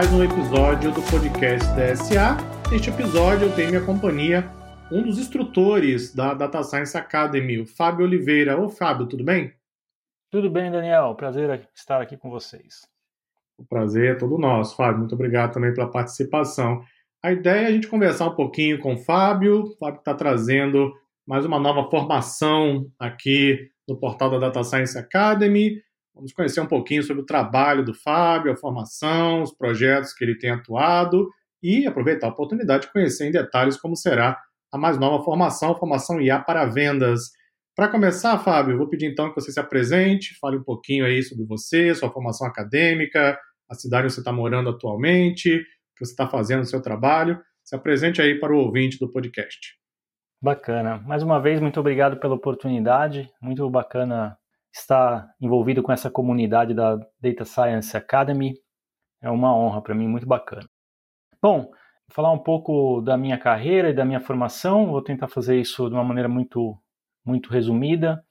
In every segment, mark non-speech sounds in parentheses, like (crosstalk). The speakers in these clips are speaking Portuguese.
mais um episódio do podcast DSA. Neste episódio eu tenho minha companhia um dos instrutores da Data Science Academy, o Fábio Oliveira. Ô Fábio, tudo bem? Tudo bem, Daniel. Prazer estar aqui com vocês. O prazer é todo nosso, Fábio. Muito obrigado também pela participação. A ideia é a gente conversar um pouquinho com o Fábio. O Fábio está trazendo mais uma nova formação aqui no portal da Data Science Academy. Vamos conhecer um pouquinho sobre o trabalho do Fábio, a formação, os projetos que ele tem atuado e aproveitar a oportunidade de conhecer em detalhes como será a mais nova formação, a formação IA para vendas. Para começar, Fábio, vou pedir então que você se apresente, fale um pouquinho aí sobre você, sua formação acadêmica, a cidade onde você está morando atualmente, o que você está fazendo no seu trabalho. Se apresente aí para o ouvinte do podcast. Bacana. Mais uma vez, muito obrigado pela oportunidade. Muito bacana estar envolvido com essa comunidade da Data Science Academy. É uma honra para mim, muito bacana. Bom, falar um pouco da minha carreira e da minha formação. Vou tentar fazer isso de uma maneira muito, muito resumida.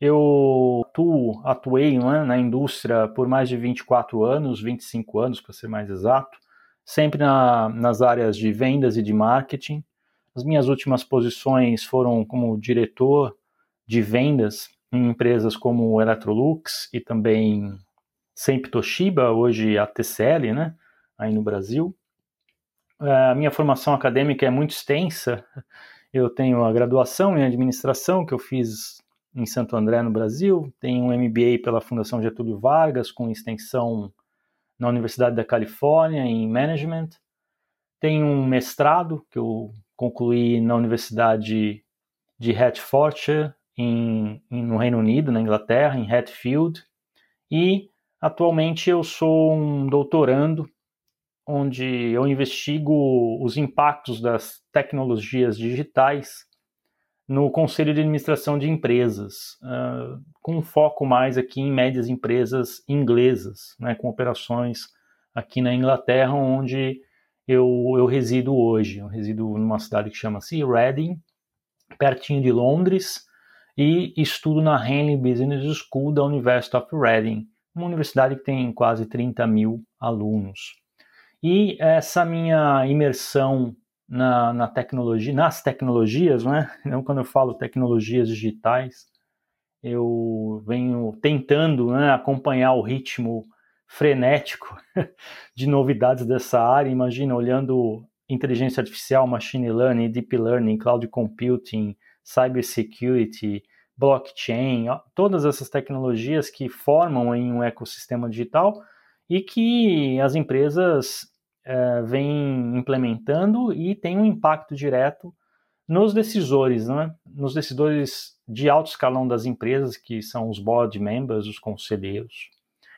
Eu atuo, atuei né, na indústria por mais de 24 anos, 25 anos para ser mais exato, sempre na, nas áreas de vendas e de marketing. As minhas últimas posições foram como diretor de vendas em empresas como Electrolux e também sempre Toshiba, hoje a TCL, né, aí no Brasil. A minha formação acadêmica é muito extensa. Eu tenho a graduação em administração que eu fiz em Santo André, no Brasil. Tenho um MBA pela Fundação Getúlio Vargas, com extensão na Universidade da Califórnia em Management. Tenho um mestrado que eu concluí na Universidade de Hertfordshire, em, em, no Reino Unido, na Inglaterra, em Hatfield. E atualmente eu sou um doutorando onde eu investigo os impactos das tecnologias digitais no Conselho de Administração de Empresas, uh, com foco mais aqui em médias empresas inglesas, né, com operações aqui na Inglaterra, onde eu, eu resido hoje. Eu resido numa cidade que chama-se Reading, pertinho de Londres, e estudo na Henley Business School da University of Reading, uma universidade que tem quase 30 mil alunos. E essa minha imersão na, na tecnologia, nas tecnologias, né? (laughs) Então, quando eu falo tecnologias digitais, eu venho tentando né, acompanhar o ritmo frenético (laughs) de novidades dessa área. Imagina, olhando inteligência artificial, machine learning, deep learning, cloud computing, cybersecurity, blockchain, todas essas tecnologias que formam em um ecossistema digital e que as empresas é, vêm implementando e tem um impacto direto nos decisores, né? nos decisores de alto escalão das empresas, que são os board members, os conselheiros.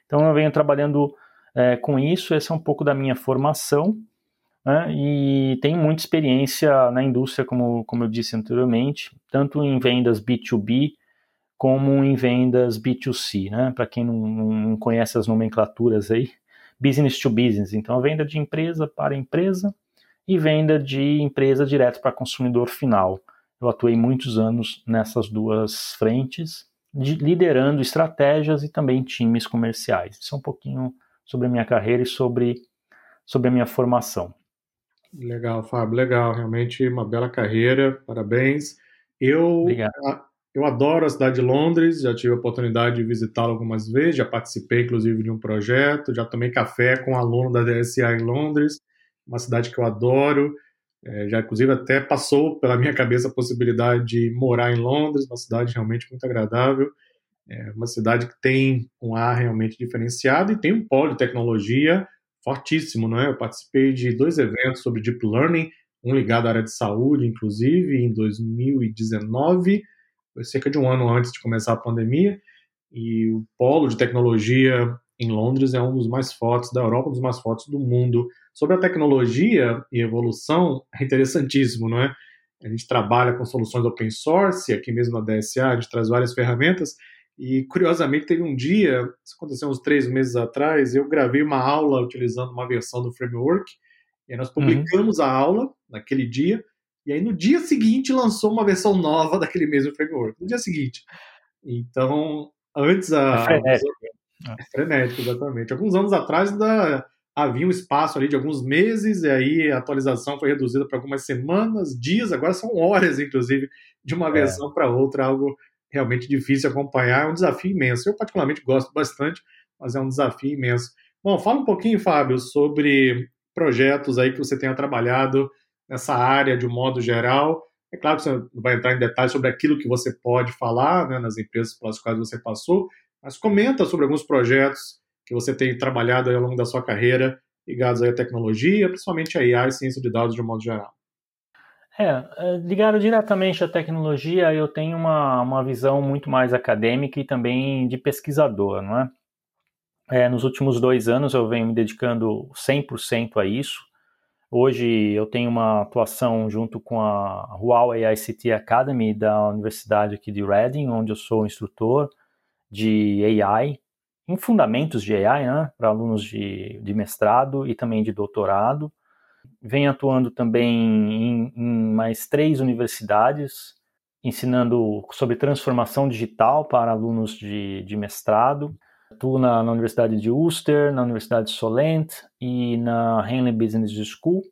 Então eu venho trabalhando é, com isso, essa é um pouco da minha formação, né? e tenho muita experiência na indústria, como, como eu disse anteriormente, tanto em vendas B2B como em vendas B2C, né? Para quem não, não, conhece as nomenclaturas aí, business to business. Então, a venda de empresa para empresa e venda de empresa direto para consumidor final. Eu atuei muitos anos nessas duas frentes, de, liderando estratégias e também times comerciais. Isso é um pouquinho sobre a minha carreira e sobre, sobre a minha formação. Legal, Fábio, legal. Realmente uma bela carreira, parabéns. Eu, Obrigado. Eu adoro a cidade de Londres, já tive a oportunidade de visitá-la algumas vezes, já participei inclusive de um projeto, já tomei café com um aluno da DSA em Londres, uma cidade que eu adoro. É, já inclusive até passou pela minha cabeça a possibilidade de morar em Londres, uma cidade realmente muito agradável, é uma cidade que tem um ar realmente diferenciado e tem um polo de tecnologia fortíssimo, não é? Eu participei de dois eventos sobre deep learning, um ligado à área de saúde, inclusive em 2019 foi cerca de um ano antes de começar a pandemia, e o polo de tecnologia em Londres é um dos mais fortes da Europa, um dos mais fortes do mundo. Sobre a tecnologia e evolução, é interessantíssimo, não é? A gente trabalha com soluções open source, aqui mesmo na DSA, a gente traz várias ferramentas, e curiosamente teve um dia, isso aconteceu uns três meses atrás, eu gravei uma aula utilizando uma versão do framework, e nós uhum. publicamos uhum. a aula naquele dia, e aí no dia seguinte lançou uma versão nova daquele mesmo framework. No dia seguinte. Então, antes a. É frenético. É frenético, exatamente. Alguns anos atrás ainda havia um espaço ali de alguns meses, e aí a atualização foi reduzida para algumas semanas, dias, agora são horas, inclusive, de uma é. versão para outra, algo realmente difícil acompanhar, é um desafio imenso. Eu, particularmente, gosto bastante, mas é um desafio imenso. Bom, fala um pouquinho, Fábio, sobre projetos aí que você tenha trabalhado nessa área de um modo geral. É claro que você não vai entrar em detalhes sobre aquilo que você pode falar né, nas empresas pelas quais você passou, mas comenta sobre alguns projetos que você tem trabalhado ao longo da sua carreira ligados à tecnologia, principalmente a IA e ciência de dados de um modo geral. É, é, ligado diretamente à tecnologia, eu tenho uma, uma visão muito mais acadêmica e também de pesquisador, não é? é nos últimos dois anos eu venho me dedicando 100% a isso. Hoje eu tenho uma atuação junto com a Huawei ICT Academy da Universidade aqui de Reading, onde eu sou instrutor de AI, em fundamentos de AI, né, para alunos de, de mestrado e também de doutorado. Venho atuando também em, em mais três universidades, ensinando sobre transformação digital para alunos de, de mestrado. Atuo na, na, Universidade de Ulster, na Universidade de Solent e na Henley Business School.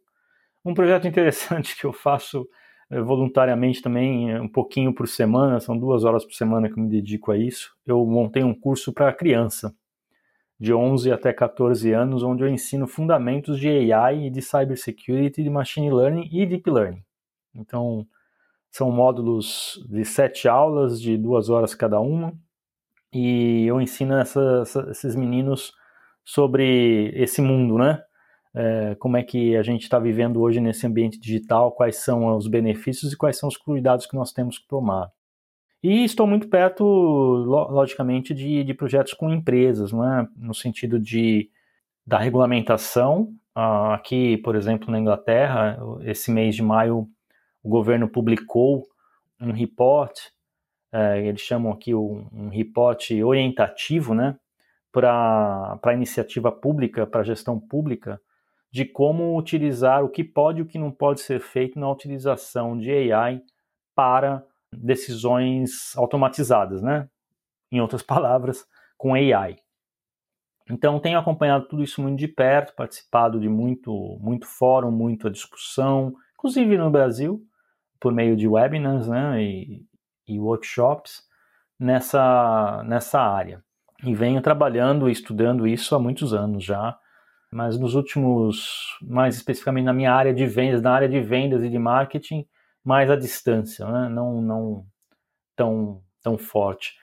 Um projeto (laughs) interessante que eu faço eh, voluntariamente também, eh, um pouquinho por semana, são duas horas por semana que eu me dedico a isso. Eu montei um curso para criança, de 11 até 14 anos, onde eu ensino fundamentos de AI e de cybersecurity, de machine learning e deep learning. Então, são módulos de sete aulas, de duas horas cada uma, e eu ensino essa, essa, esses meninos sobre esse mundo, né? É, como é que a gente está vivendo hoje nesse ambiente digital, quais são os benefícios e quais são os cuidados que nós temos que tomar. E estou muito perto, logicamente, de, de projetos com empresas, não é? no sentido de da regulamentação. Ah, aqui, por exemplo, na Inglaterra, esse mês de maio, o governo publicou um report, é, eles chamam aqui um, um report orientativo, né, para a iniciativa pública, para a gestão pública, de como utilizar o que pode e o que não pode ser feito na utilização de AI para decisões automatizadas, né? Em outras (laughs) palavras, com AI. Então, tenho acompanhado tudo isso muito de perto, participado de muito, muito fórum, muita discussão, inclusive no Brasil, por meio de webinars né, e, e workshops nessa, nessa área. E venho trabalhando e estudando isso há muitos anos já, mas nos últimos, mais especificamente na minha área de vendas, na área de vendas e de marketing, mais à distância, né? não, não tão, tão forte.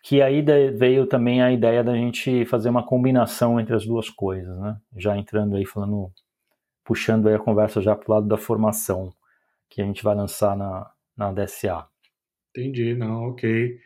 Que aí veio também a ideia da gente fazer uma combinação entre as duas coisas, né? Já entrando aí, falando, puxando aí a conversa já para o lado da formação, que a gente vai lançar na, na DSA. Entendi, não, ok.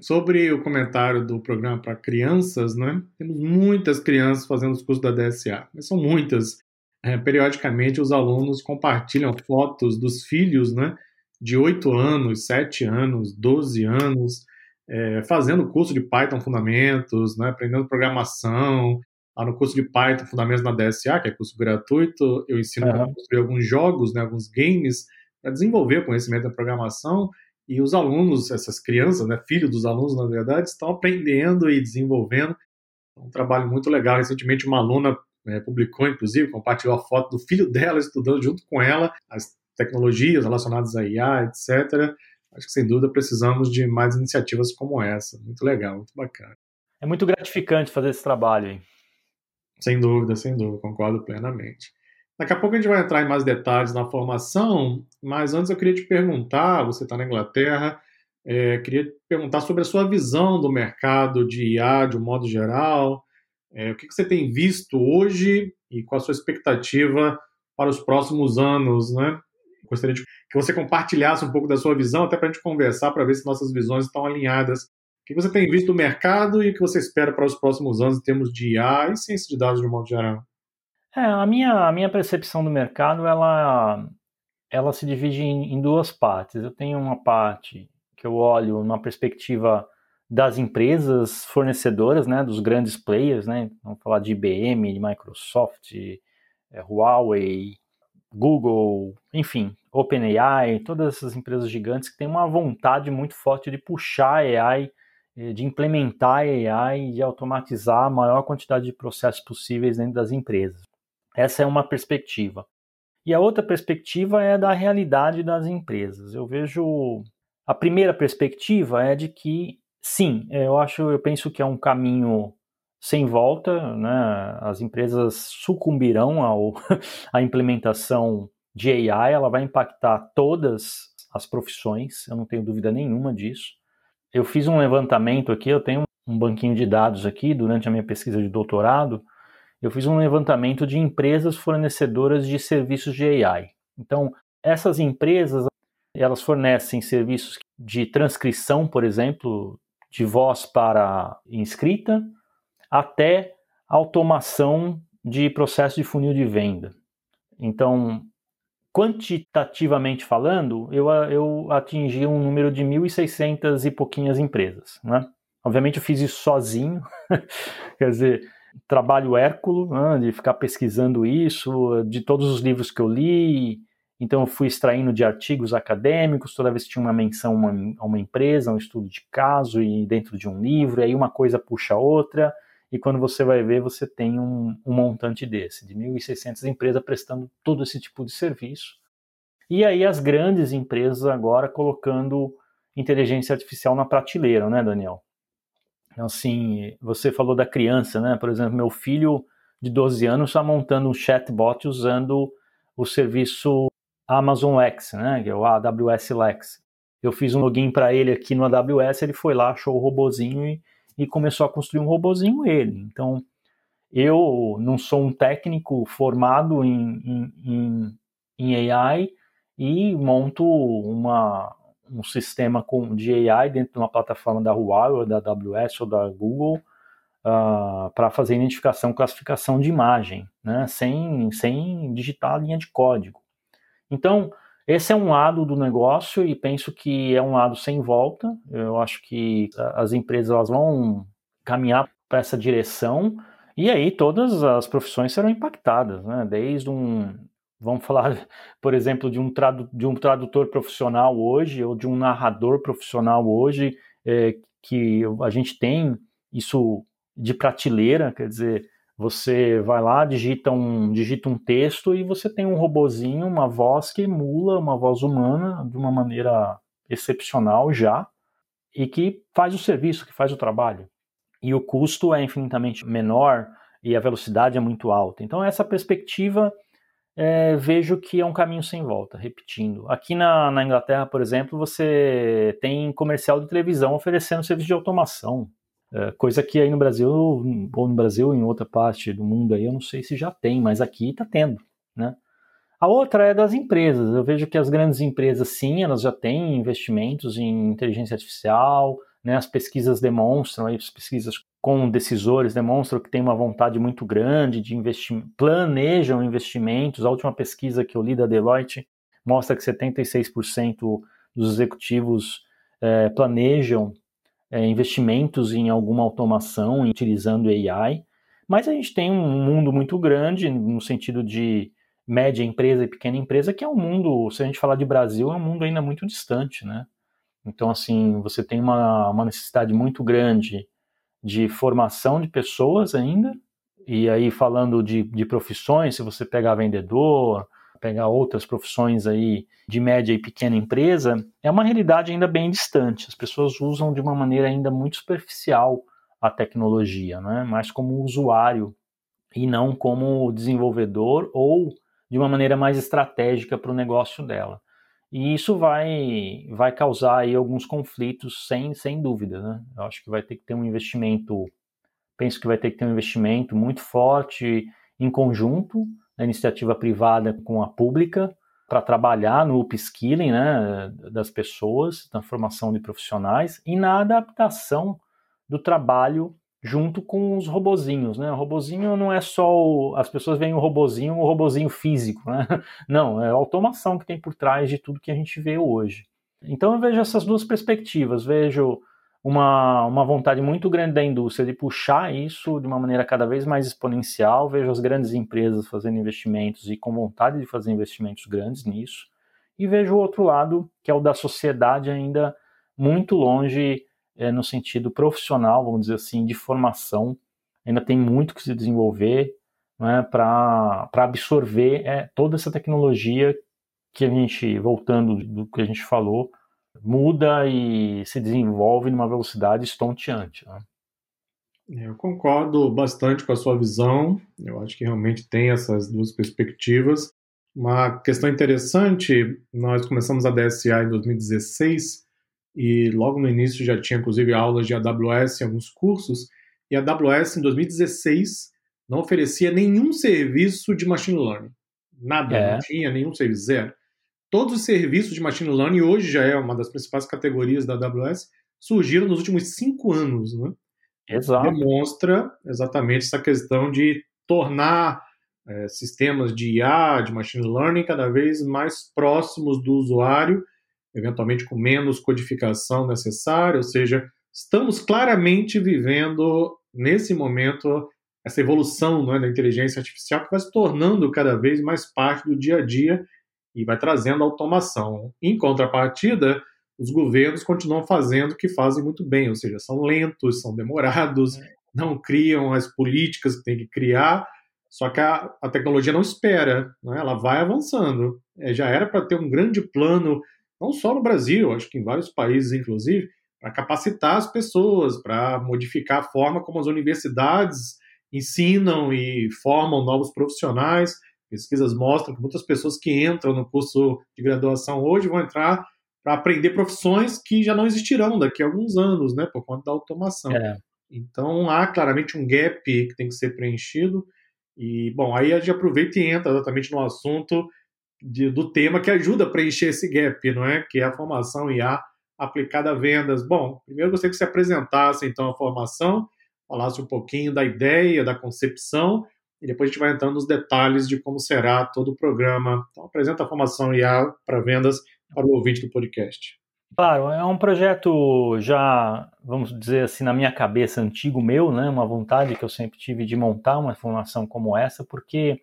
Sobre o comentário do programa para crianças, né? Temos muitas crianças fazendo os cursos da DSA, mas são muitas é, periodicamente os alunos compartilham fotos dos filhos, né, de 8 anos, 7 anos, 12 anos, é, fazendo curso de Python Fundamentos, né, aprendendo programação. Lá no curso de Python Fundamentos na DSA, que é curso gratuito, eu ensino uhum. a construir alguns jogos, né, alguns games, para desenvolver o conhecimento da programação. E os alunos, essas crianças, né, filhos dos alunos, na verdade, estão aprendendo e desenvolvendo. Um trabalho muito legal. Recentemente, uma aluna é, publicou, inclusive, compartilhou a foto do filho dela estudando junto com ela as tecnologias relacionadas à IA, etc. Acho que, sem dúvida, precisamos de mais iniciativas como essa. Muito legal, muito bacana. É muito gratificante fazer esse trabalho. Hein? Sem dúvida, sem dúvida, concordo plenamente. Daqui a pouco a gente vai entrar em mais detalhes na formação, mas antes eu queria te perguntar, você está na Inglaterra, é, queria te perguntar sobre a sua visão do mercado de IA de um modo geral, é, o que, que, você tem visto hoje e qual a sua expectativa para os próximos anos, né? Gostaria de que você compartilhasse um pouco da sua visão, até para a gente conversar, para ver se nossas visões estão alinhadas. O que você tem visto no mercado e o que você espera para os próximos anos em termos de IA e ciência de dados de um modo geral? É, a minha, a minha percepção do mercado, ela, ela se divide em, em duas partes. Eu tenho uma parte que eu olho numa perspectiva das empresas fornecedoras, né, dos grandes players, né, vamos falar de IBM, de Microsoft, é, Huawei, Google, enfim, OpenAI, todas essas empresas gigantes que têm uma vontade muito forte de puxar AI eh, de implementar AI e de automatizar a maior quantidade de processos possíveis dentro das empresas. Essa é uma perspectiva. E a outra perspectiva é da realidade das empresas. Eu vejo a primeira perspectiva é de que sim, eu acho, eu penso que é um caminho sem volta, né? As empresas sucumbirão ao, (laughs) à implementação de AI, ela vai impactar todas as profissões, eu não tenho dúvida nenhuma disso. Eu fiz um levantamento aqui, eu tenho um banquinho de dados aqui durante a minha pesquisa de doutorado, eu fiz um levantamento de empresas fornecedoras de serviços de AI. Então, essas empresas, elas fornecem serviços de transcrição, por exemplo, de voz para escrita, até automação de processo de funil de venda. Então, quantitativamente falando, eu, eu atingi um número de 1.600 e pouquinhas empresas. Né? Obviamente, eu fiz isso sozinho, (laughs) quer dizer, trabalho hérculo, né, de ficar pesquisando isso, de todos os livros que eu li. Então, eu fui extraindo de artigos acadêmicos, toda vez que tinha uma menção a uma, uma, empresa, um estudo de caso, e dentro de um livro, e aí uma coisa puxa a outra, e quando você vai ver, você tem um, um montante desse, de 1.600 empresas prestando todo esse tipo de serviço. E aí as grandes empresas agora colocando inteligência artificial na prateleira, né, Daniel? Então, assim, você falou da criança, né? Por exemplo, meu filho de 12 anos está montando um chatbot usando o serviço Amazon Lex, né? Que é o AWS Lex. Eu fiz um login para ele aqui no AWS, ele foi lá, achou o robozinho e, e começou a construir um robozinho ele. Então, eu não sou um técnico formado em, em, em, AI e monto uma, um sistema com, de AI dentro de uma plataforma da Huawei, ou da AWS ou da Google, uh, ah, para fazer identificação e classificação de imagem, né, sem, sem digitar a linha de código. Então, esse é um lado do negócio e penso que é um lado sem volta. Eu acho que as empresas elas vão caminhar para essa direção e aí todas as profissões serão impactadas, né? Desde um, vamos falar, (laughs) por exemplo, de um, tradu de um tradutor profissional hoje ou de um narrador profissional hoje, é, que a gente tem isso de prateleira, quer dizer, você vai lá, digita um, digita um texto e você tem um robozinho, uma voz que emula uma voz humana de uma maneira excepcional já e que faz o serviço, que faz o trabalho. E o custo é infinitamente menor e a velocidade é muito alta. Então essa perspectiva é, vejo que é um caminho sem volta, repetindo. Aqui na, na Inglaterra, por exemplo, você tem comercial de televisão oferecendo serviço de automação. É, coisa que aí no Brasil, ou no Brasil ou em outra parte do mundo aí, eu não sei se já tem, mas aqui está tendo, né? A outra é das empresas. Eu vejo que as grandes empresas, sim, elas já têm investimentos em inteligência artificial, né? As pesquisas demonstram, as pesquisas com decisores demonstram que tem uma vontade muito grande de investir, planejam investimentos. A última pesquisa que eu li da Deloitte mostra que 76% dos executivos é, planejam é, investimentos em alguma automação utilizando AI, mas a gente tem um mundo muito grande no sentido de média empresa e pequena empresa, que é um mundo, se a gente falar de Brasil, é um mundo ainda muito distante, né? Então, assim, você tem uma, uma necessidade muito grande de formação de pessoas ainda, e aí falando de, de profissões, se você pegar vendedor, pegar outras profissões aí de média e pequena empresa, é uma realidade ainda bem distante. As pessoas usam de uma maneira ainda muito superficial a tecnologia, né? mais como usuário e não como desenvolvedor ou de uma maneira mais estratégica para o negócio dela. E isso vai, vai causar aí alguns conflitos, sem, sem dúvida. Né? Eu acho que vai ter que ter um investimento, penso que vai ter que ter um investimento muito forte em conjunto, da iniciativa privada com a pública para trabalhar no upskilling né, das pessoas, na formação de profissionais e na adaptação do trabalho junto com os robozinhos, né? O robozinho não é só o, as pessoas veem o robozinho, o robozinho físico, né? (laughs) Não, é a automação que tem por trás de tudo que a gente vê hoje. Então eu vejo essas duas perspectivas, vejo uma, uma vontade muito grande da indústria de puxar isso de uma maneira cada vez mais exponencial. Vejo as grandes empresas fazendo investimentos e com vontade de fazer investimentos grandes nisso. E vejo o outro lado, que é o da sociedade ainda muito longe é, no sentido profissional, vamos dizer assim, de formação. Ainda tem muito que se desenvolver né, para absorver é, toda essa tecnologia que a gente, voltando do que a gente falou, muda e se desenvolve numa velocidade estonteante. Né? É, eu concordo bastante com a sua visão. Eu acho que realmente tem essas duas perspectivas. Uma questão interessante, nós começamos a DSA em 2016 e logo no início já tinha inclusive aulas de AWS em alguns cursos, e a AWS em 2016 não oferecia nenhum serviço de machine learning. Nada, é. não tinha nenhum serviço, zero. Todos os serviços de machine learning, hoje já é uma das principais categorias da AWS, surgiram nos últimos cinco anos. Né? Exato. Demonstra exatamente essa questão de tornar é, sistemas de IA, de machine learning, cada vez mais próximos do usuário, eventualmente com menos codificação necessária, ou seja, estamos claramente vivendo nesse momento essa evolução é, da inteligência artificial que vai se tornando cada vez mais parte do dia a dia e vai trazendo automação. Em contrapartida, os governos continuam fazendo o que fazem muito bem, ou seja, são lentos, são demorados, é. não criam as políticas que tem que criar, só que a, a tecnologia não espera, né? ela vai avançando. É, já era para ter um grande plano, não só no Brasil, acho que em vários países, inclusive, para capacitar as pessoas, para modificar a forma como as universidades ensinam e formam novos profissionais. Pesquisas mostram que muitas pessoas que entram no curso de graduação hoje vão entrar para aprender profissões que já não existirão daqui a alguns anos, né, por conta da automação. É. Então há claramente um gap que tem que ser preenchido. E, bom, aí a gente aproveita e entra exatamente no assunto de, do tema que ajuda a preencher esse gap, não é? Que é a formação IA aplicada a vendas. Bom, primeiro eu gostaria que você apresentasse, então, a formação, falasse um pouquinho da ideia, da concepção, e depois a gente vai entrando nos detalhes de como será todo o programa. Então, apresenta a formação IA para vendas para o ouvinte do podcast. Claro, é um projeto já, vamos dizer assim, na minha cabeça antigo meu, né? Uma vontade que eu sempre tive de montar uma formação como essa, porque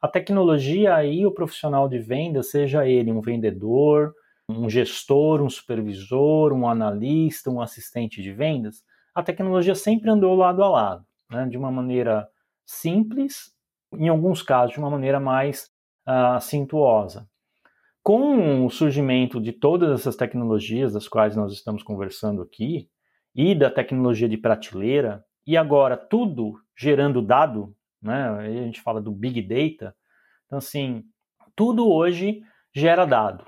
a tecnologia e o profissional de venda, seja ele um vendedor, um gestor, um supervisor, um analista, um assistente de vendas, a tecnologia sempre andou lado a lado, né? De uma maneira simples, em alguns casos de uma maneira mais uh. Com o surgimento de todas essas tecnologias das quais nós estamos conversando aqui, e da tecnologia de prateleira, e agora tudo gerando dado, né? a gente fala do Big Data. Então, assim, tudo hoje gera dado.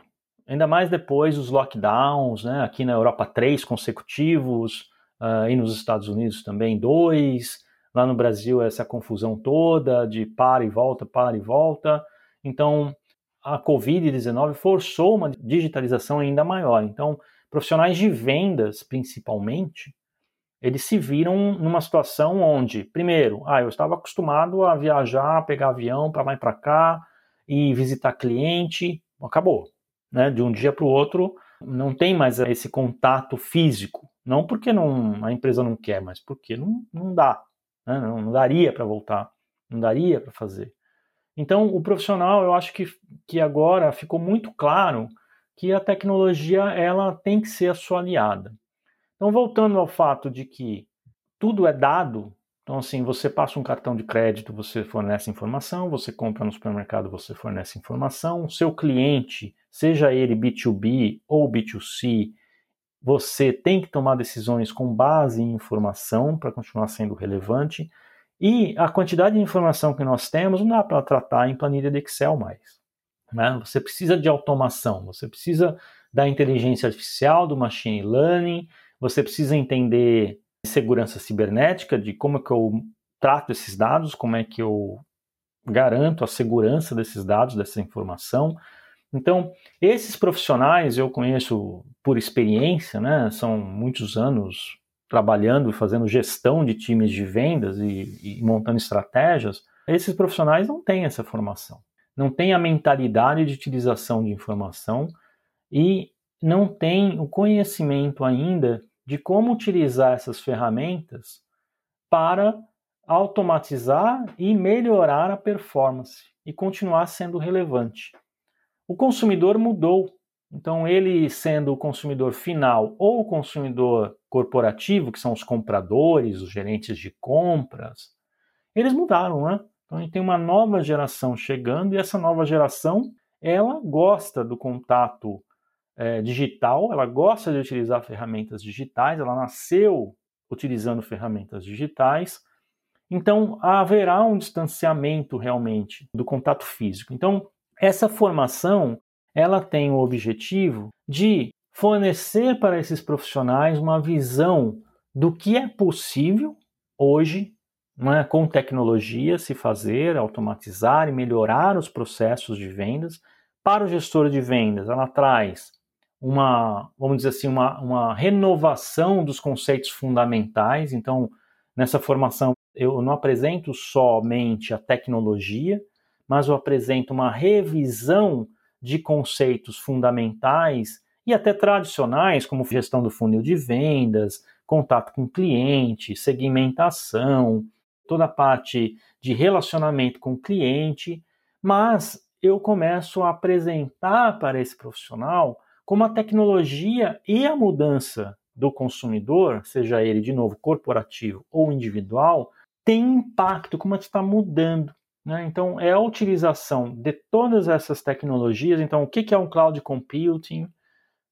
Ainda mais depois dos lockdowns, né? aqui na Europa, três consecutivos, uh, e nos Estados Unidos também dois. Lá no Brasil, essa confusão toda de para e volta, para e volta. Então, a Covid-19 forçou uma digitalização ainda maior. Então, profissionais de vendas, principalmente, eles se viram numa situação onde, primeiro, ah, eu estava acostumado a viajar, pegar avião para lá e para cá e visitar cliente, acabou. Né? De um dia para o outro, não tem mais esse contato físico. Não porque não, a empresa não quer, mas porque não, não dá. Né? Não, não daria para voltar, não daria para fazer. Então, o profissional, eu acho que, que agora ficou muito claro que a tecnologia ela tem que ser a sua aliada. Então, voltando ao fato de que tudo é dado, então assim, você passa um cartão de crédito, você fornece informação, você compra no supermercado, você fornece informação, o seu cliente, seja ele B2B ou B2C, você tem que tomar decisões com base em informação para continuar sendo relevante. E a quantidade de informação que nós temos não dá para tratar em planilha de Excel mais. Né? Você precisa de automação, você precisa da inteligência artificial, do machine learning, você precisa entender segurança cibernética, de como é que eu trato esses dados, como é que eu garanto a segurança desses dados, dessa informação. Então, esses profissionais eu conheço por experiência, né? São muitos anos trabalhando fazendo gestão de times de vendas e, e montando estratégias, esses profissionais não têm essa formação, não têm a mentalidade de utilização de informação e não têm o conhecimento ainda de como utilizar essas ferramentas para automatizar e melhorar a performance e continuar sendo relevante. O consumidor mudou. Então, ele sendo o consumidor final ou o consumidor corporativo, que são os compradores, os gerentes de compras, eles mudaram, né? Então, a gente tem uma nova geração chegando e essa nova geração, ela gosta do contato é, digital, ela gosta de utilizar ferramentas digitais, ela nasceu utilizando ferramentas digitais. Então, haverá um distanciamento realmente do contato físico. Então, essa formação ela tem o objetivo de fornecer para esses profissionais uma visão do que é possível hoje, é, com tecnologia, se fazer, automatizar e melhorar os processos de vendas. Para o gestor de vendas, ela traz uma, vamos dizer assim, uma, uma renovação dos conceitos fundamentais. Então, nessa formação, eu não apresento somente a tecnologia, mas eu apresento uma revisão de conceitos fundamentais e até tradicionais, como gestão do funil de vendas, contato com cliente, segmentação, toda a parte de relacionamento com o cliente, mas eu começo a apresentar para esse profissional como a tecnologia e a mudança do consumidor, seja ele de novo corporativo ou individual, tem impacto, como está mudando. Né? Então, é a utilização de todas essas tecnologias. Então, o que é um cloud computing?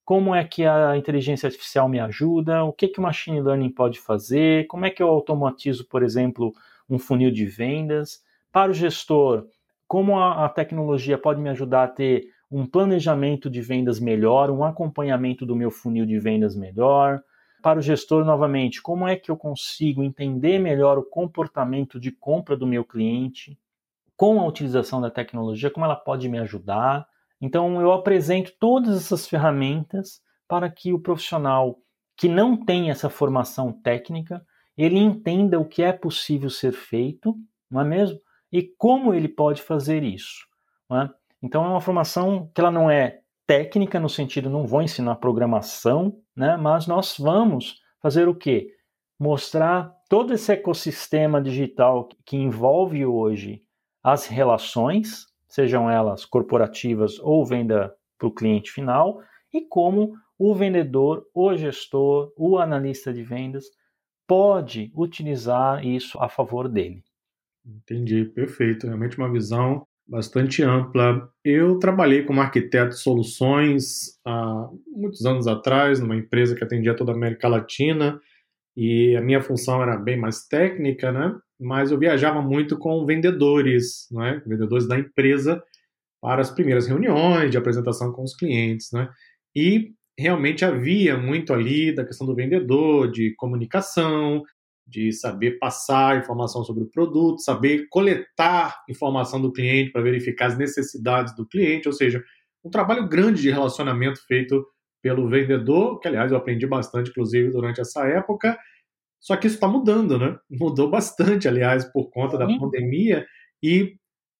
Como é que a inteligência artificial me ajuda? O que, que o machine learning pode fazer? Como é que eu automatizo, por exemplo, um funil de vendas? Para o gestor, como a, a tecnologia pode me ajudar a ter um planejamento de vendas melhor, um acompanhamento do meu funil de vendas melhor? Para o gestor, novamente, como é que eu consigo entender melhor o comportamento de compra do meu cliente? Com a utilização da tecnologia, como ela pode me ajudar. Então, eu apresento todas essas ferramentas para que o profissional que não tem essa formação técnica, ele entenda o que é possível ser feito, não é mesmo? E como ele pode fazer isso. É? Então, é uma formação que ela não é técnica no sentido, não vou ensinar programação, né? mas nós vamos fazer o quê? Mostrar todo esse ecossistema digital que envolve hoje as relações, sejam elas corporativas ou venda para o cliente final, e como o vendedor, o gestor, o analista de vendas pode utilizar isso a favor dele. Entendi, perfeito. Realmente uma visão bastante ampla. Eu trabalhei como arquiteto de soluções há muitos anos atrás, numa empresa que atendia toda a América Latina, e a minha função era bem mais técnica, né? Mas eu viajava muito com vendedores, né, vendedores da empresa, para as primeiras reuniões de apresentação com os clientes, né, e realmente havia muito ali da questão do vendedor, de comunicação, de saber passar informação sobre o produto, saber coletar informação do cliente para verificar as necessidades do cliente, ou seja, um trabalho grande de relacionamento feito pelo vendedor, que aliás eu aprendi bastante, inclusive, durante essa época, só que isso está mudando, né? Mudou bastante, aliás, por conta da pandemia. E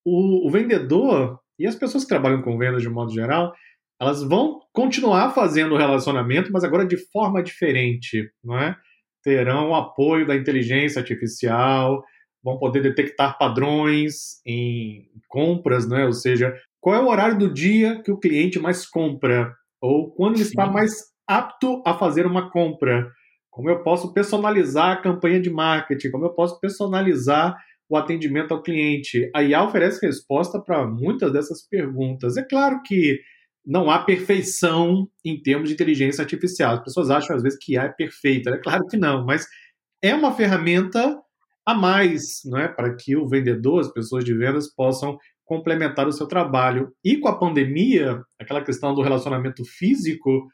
o, o, vendedor e as pessoas que trabalham com vendas de modo geral, elas vão continuar fazendo o relacionamento, mas agora de forma diferente, não é? Terão o apoio da inteligência artificial, vão poder detectar padrões em compras, né? Ou seja, qual é o horário do dia que o cliente mais compra ou quando ele Sim. está mais apto a fazer uma compra como eu posso personalizar a campanha de marketing, como eu posso personalizar o atendimento ao cliente. A IA oferece resposta para muitas dessas perguntas. É claro que não há perfeição em termos de inteligência artificial. As pessoas acham às vezes que IA é perfeita. É claro que não, mas é uma ferramenta a mais, não é, para que o vendedor, as pessoas de vendas possam complementar o seu trabalho. E com a pandemia, aquela questão do relacionamento físico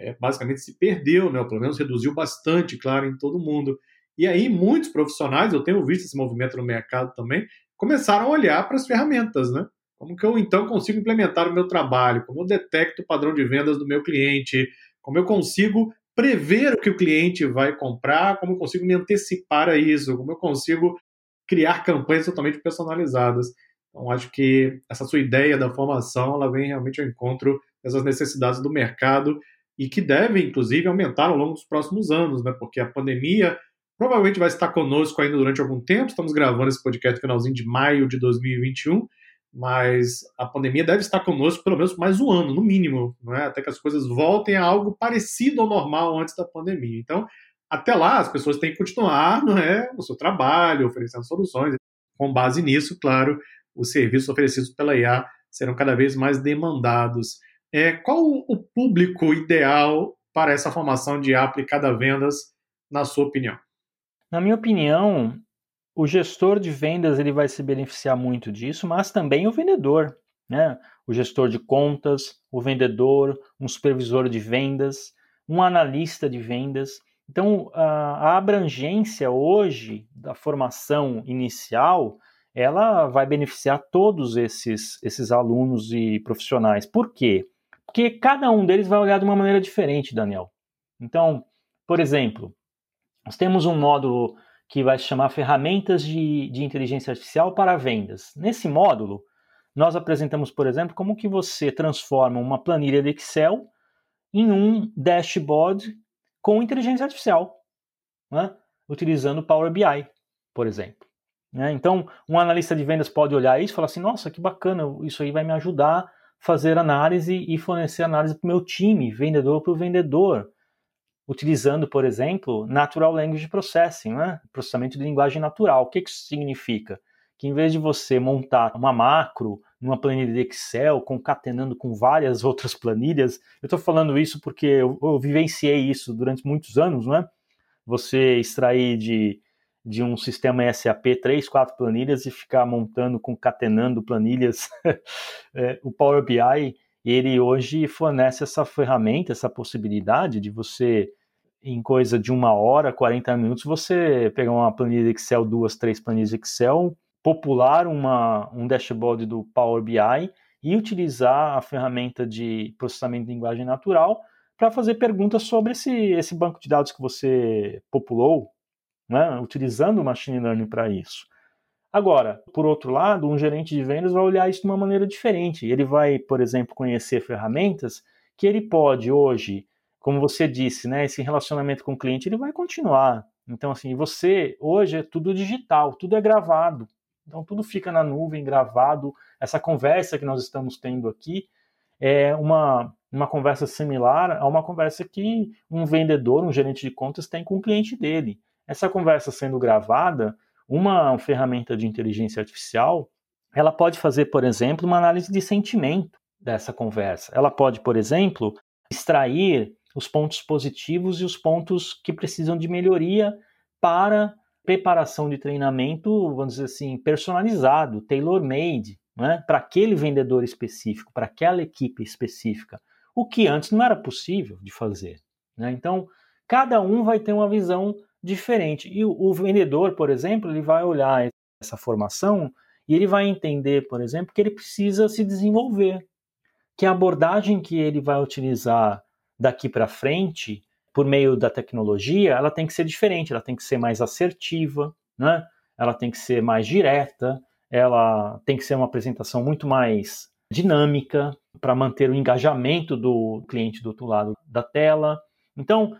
é, basicamente se perdeu, né? ou pelo menos reduziu bastante, claro, em todo mundo. E aí muitos profissionais, eu tenho visto esse movimento no mercado também, começaram a olhar para as ferramentas, né? Como que eu então consigo implementar o meu trabalho? Como eu detecto o padrão de vendas do meu cliente? Como eu consigo prever o que o cliente vai comprar? Como eu consigo me antecipar a isso? Como eu consigo criar campanhas totalmente personalizadas? Então, acho que essa sua ideia da formação, ela vem realmente ao encontro dessas necessidades do mercado e que devem, inclusive, aumentar ao longo dos próximos anos, né? Porque a pandemia provavelmente vai estar conosco ainda durante algum tempo. Estamos gravando esse podcast no finalzinho de maio de 2021, mas a pandemia deve estar conosco pelo menos mais um ano, no mínimo, não é? até que as coisas voltem a algo parecido ao normal antes da pandemia. Então, até lá, as pessoas têm que continuar não é, o seu trabalho, oferecendo soluções. Com base nisso, claro, os serviços oferecidos pela IA serão cada vez mais demandados. É, qual o público ideal para essa formação de aplicada a vendas, na sua opinião? Na minha opinião, o gestor de vendas ele vai se beneficiar muito disso, mas também o vendedor, né? O gestor de contas, o vendedor, um supervisor de vendas, um analista de vendas. Então, a, abrangência hoje da formação inicial, ela vai beneficiar todos esses, esses alunos e profissionais. Por quê? Porque cada um deles vai olhar de uma maneira diferente, Daniel. Então, por exemplo, nós temos um módulo que vai se chamar Ferramentas de, de Inteligência Artificial para Vendas. Nesse módulo, nós apresentamos, por exemplo, como que você transforma uma planilha de Excel em um dashboard com inteligência artificial, né? utilizando Power BI, por exemplo. Né? Então, um analista de vendas pode olhar isso e falar assim: nossa, que bacana, isso aí vai me ajudar fazer análise e fornecer análise para o meu time, vendedor para o vendedor utilizando, por exemplo, Natural Language Processing, né? processamento de linguagem natural. O que isso significa? Que em vez de você montar uma macro numa planilha de Excel, concatenando com várias (laughs) outras planilhas, eu estou falando isso porque eu, eu, vivenciei isso durante muitos anos, não é? Você extrair de, de um sistema SAP três, quatro planilhas e ficar montando, concatenando planilhas. (laughs) é, o Power BI, ele hoje fornece essa ferramenta, essa possibilidade de você em coisa de uma hora, 40 minutos, você pegar uma planilha Excel, duas, três planilhas Excel, popular uma, um dashboard do Power BI e utilizar a ferramenta de processamento de linguagem natural para fazer perguntas sobre esse, esse banco de dados que você populou, né, utilizando o machine learning para isso. Agora, por outro lado, um gerente de vendas vai olhar isso de uma maneira diferente. Ele vai, por exemplo, conhecer ferramentas que ele pode hoje como você disse, né, esse relacionamento com o cliente ele vai continuar. Então, assim, você hoje é tudo digital, tudo é gravado. Então, tudo fica na nuvem, gravado. Essa conversa que nós estamos tendo aqui é uma, uma conversa similar a uma conversa que um vendedor, um gerente de contas tem com o cliente dele. Essa conversa sendo gravada, uma ferramenta de inteligência artificial, ela pode fazer, por exemplo, uma análise de sentimento dessa conversa. Ela pode, por exemplo, extrair os pontos positivos e os pontos que precisam de melhoria para preparação de treinamento, vamos dizer assim, personalizado, tailor-made, né, para aquele vendedor específico, para aquela equipe específica, o que antes não era possível de fazer. Né? Então, cada um vai ter uma visão diferente. E o, o vendedor, por exemplo, ele vai olhar essa formação e ele vai entender, por exemplo, que ele precisa se desenvolver, que a abordagem que ele vai utilizar daqui para frente, por meio da tecnologia, ela tem que ser diferente, ela tem que ser mais assertiva, né? ela tem que ser mais direta, ela tem que ser uma apresentação muito mais dinâmica para manter o engajamento do cliente do outro lado da tela. Então,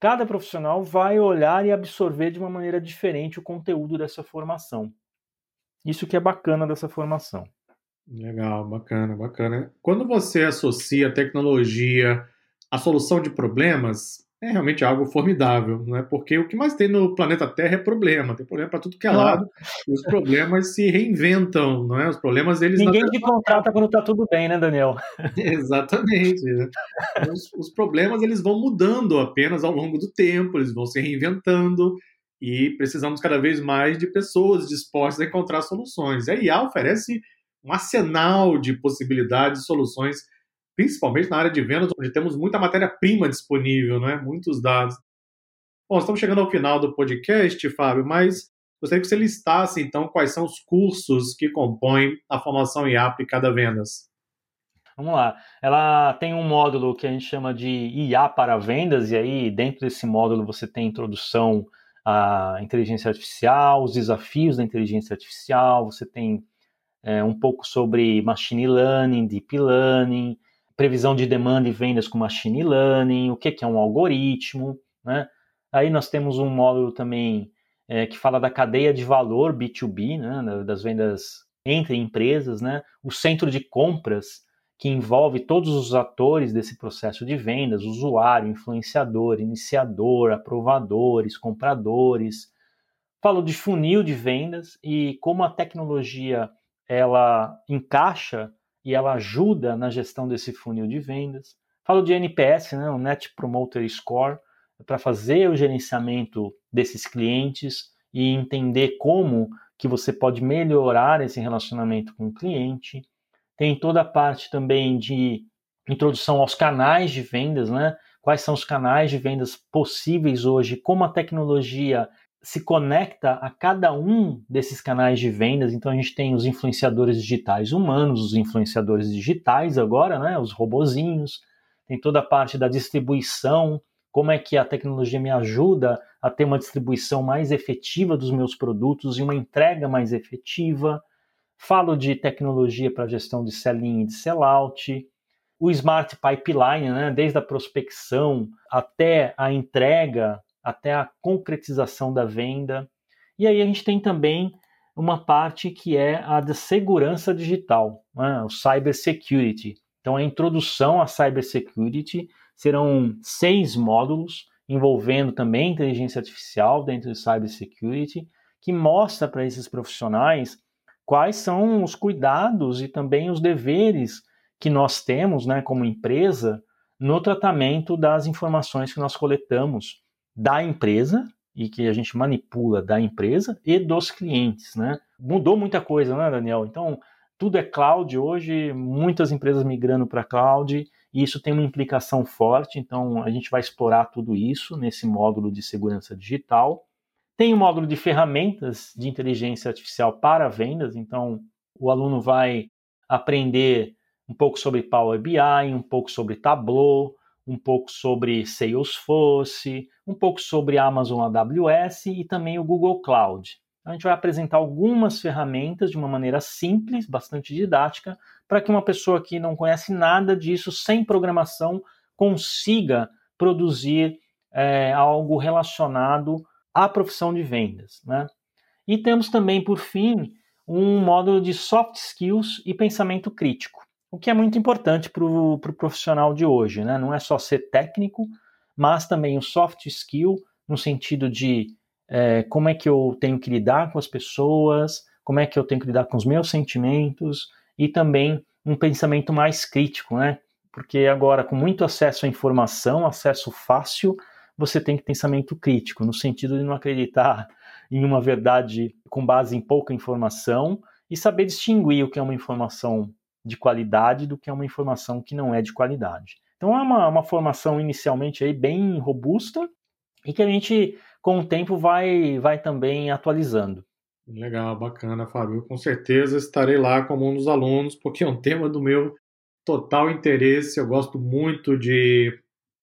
cada profissional vai olhar e absorver de uma maneira diferente o conteúdo dessa formação. Isso que é bacana dessa formação. Legal, bacana, bacana. Quando você associa tecnologia a solução de problemas é realmente algo formidável, não é? Porque o que mais tem no planeta Terra é problema, tem problema para tudo que é lado, e os problemas se reinventam, não é? Os problemas eles ninguém te contrata quando está tudo bem, né, Daniel? (laughs) Exatamente. Né? Os, os, problemas eles vão mudando apenas ao longo do tempo, eles vão se reinventando e precisamos cada vez mais de pessoas dispostas a encontrar soluções. A IA oferece um arsenal de possibilidades, soluções principalmente na área de vendas, onde temos muita matéria-prima disponível, né? muitos dados. Bom, estamos chegando ao final do podcast, Fábio, mas gostaria que você listasse, então, quais são os cursos que compõem a formação IA aplicada a vendas. Vamos lá. Ela tem um módulo que a gente chama de IA para vendas, e aí dentro desse módulo você tem introdução à inteligência artificial, os desafios da inteligência artificial, você tem é, um pouco sobre machine learning, deep learning, previsão de demanda e vendas com machine learning, o que, que é um algoritmo, né? Aí nós temos um módulo também é, que fala da cadeia de valor B2B, né, das vendas entre empresas, né? O centro de compras que envolve todos os atores desse processo de vendas, usuário, influenciador, iniciador, aprovadores, compradores. Falo de funil de vendas e como a tecnologia ela encaixa e ela ajuda na gestão desse funil de vendas. Falo de NPS, né, o Net Promoter Score, para fazer o gerenciamento desses clientes e entender como que você pode melhorar esse relacionamento com o cliente tem toda a parte também de introdução aos canais de vendas, né? Quais são os canais de vendas possíveis hoje, como a tecnologia se conecta a cada um desses canais de vendas. Então a gente tem os influenciadores digitais humanos, os influenciadores digitais agora, né, os robozinhos. Tem toda a parte da distribuição, como é que a tecnologia me ajuda a ter uma distribuição mais efetiva dos meus produtos e uma entrega mais efetiva. Falo de tecnologia para gestão de sell-in e de sell-out, o Smart Pipeline, né, desde a prospecção até a entrega, até a concretização da venda. E aí a gente tem também uma parte que é a de segurança digital, né, o Cyber Security. Então, a introdução à Cyber Security serão seis módulos envolvendo também inteligência artificial dentro do Cyber Security, que mostra para esses profissionais quais são os cuidados e também os deveres que nós temos, né, como empresa, no tratamento das informações que nós coletamos da empresa e que a gente manipula da empresa e dos clientes, né? Mudou muita coisa, né, Daniel? Então, tudo é cloud hoje, muitas empresas migrando para cloud, e isso tem uma implicação forte, então a gente vai explorar tudo isso nesse módulo de segurança digital. Tem o um módulo de ferramentas de inteligência artificial para vendas, então o aluno vai aprender um pouco sobre Power BI, um pouco sobre Tableau, um pouco sobre Salesforce, um pouco sobre Amazon AWS e também o Google Cloud. A gente vai apresentar algumas ferramentas de uma maneira simples, bastante didática, para que uma pessoa que não conhece nada disso, sem programação, consiga produzir é, algo relacionado a profissão de vendas. Né? E temos também, por fim, um módulo de soft skills e pensamento crítico, o que é muito importante para o pro profissional de hoje. Né? Não é só ser técnico, mas também o soft skill, no sentido de é, como é que eu tenho que lidar com as pessoas, como é que eu tenho que lidar com os meus sentimentos, e também um pensamento mais crítico, né? Porque agora, com muito acesso à informação, acesso fácil, você tem pensamento crítico, no sentido de não acreditar (laughs) em uma verdade com base em pouca informação e saber distinguir o que é uma informação de qualidade do que é uma informação que não é de qualidade. Então é uma, uma formação inicialmente aí bem robusta e que a gente, com o tempo, vai, vai também atualizando. Legal, bacana, Fábio. Com certeza estarei lá como um dos alunos, porque é um tema do meu total interesse. Eu gosto muito de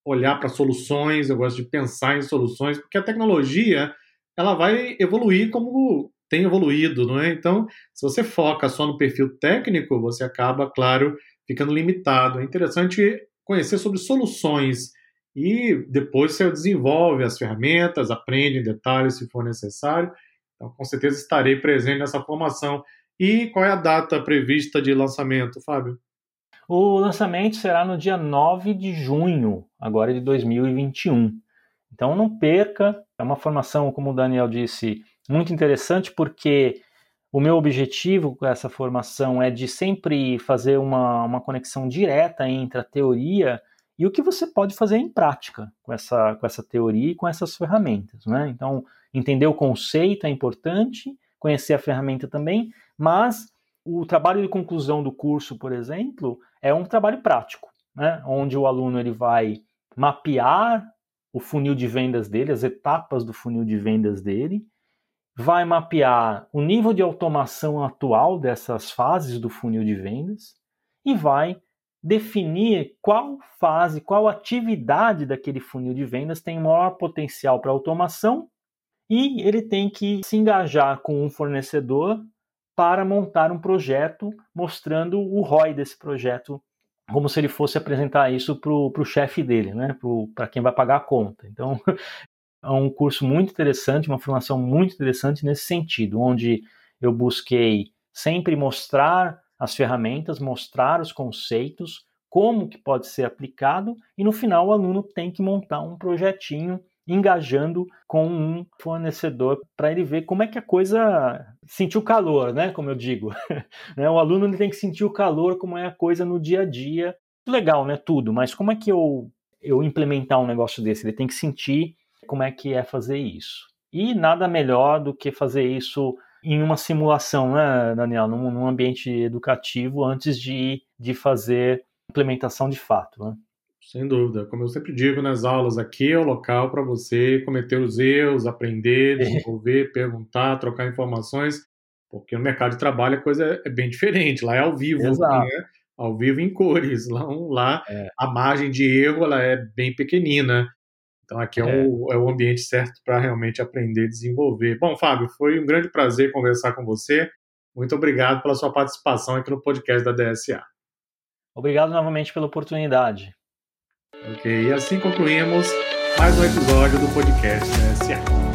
olhar para soluções, eu gosto de pensar em soluções, porque a tecnologia ela vai evoluir como tem evoluído, não é? Então, se você foca só no perfil técnico, você acaba, claro, ficando limitado. É interessante conhecer sobre soluções e depois você desenvolve as ferramentas, aprende em detalhes se for necessário. Então, com certeza estarei presente nessa formação. E qual é a data prevista de lançamento, Fábio? O lançamento será no dia 9 de junho, agora de 2021. Então não perca, é uma formação, como o Daniel disse, muito interessante porque o meu objetivo com essa formação é de sempre fazer uma, uma conexão direta entre a teoria e o que você pode fazer em prática com essa, com essa teoria e com essas ferramentas. Né? Então, entender o conceito é importante, conhecer a ferramenta também, mas o trabalho de conclusão do curso, por exemplo, é um trabalho prático, né? onde o aluno ele vai mapear o funil de vendas dele, as etapas do funil de vendas dele, vai mapear o nível de automação atual dessas fases do funil de vendas e vai definir qual fase, qual atividade daquele funil de vendas tem maior potencial para automação e ele tem que se engajar com um fornecedor para montar um projeto mostrando o ROI desse projeto, como se ele fosse apresentar isso para o chefe dele, né? para quem vai pagar a conta. Então, (laughs) é um curso muito interessante, uma formação muito interessante nesse sentido, onde eu busquei sempre mostrar as ferramentas, mostrar os conceitos, como que pode ser aplicado e no final o aluno tem que montar um projetinho engajando com um fornecedor para ele ver como é que a coisa sentir o calor, né? Como eu digo, (laughs) né? o aluno ele tem que sentir o calor, como é a coisa no dia a dia. Legal, né? Tudo, mas como é que eu eu implementar um negócio desse? Ele tem que sentir como é que é fazer isso. E nada melhor do que fazer isso em uma simulação, né, Daniel, num, num ambiente educativo antes de, de fazer implementação de fato, né? Sem dúvida. Como eu sempre digo nas aulas, aqui é o local para você cometer os erros, aprender, (laughs) desenvolver, perguntar, trocar informações, porque no mercado de trabalho a coisa é bem diferente. Lá é ao vivo, né? ao vivo em cores. Lá, lá é. a margem de erro ela é bem pequenina. Então aqui é, é. O, é o ambiente certo para realmente aprender e desenvolver. Bom, Fábio, foi um grande prazer conversar com você. Muito obrigado pela sua participação aqui no podcast da DSA. Obrigado novamente pela oportunidade. Ok, e assim concluímos mais um episódio do podcast da DSA.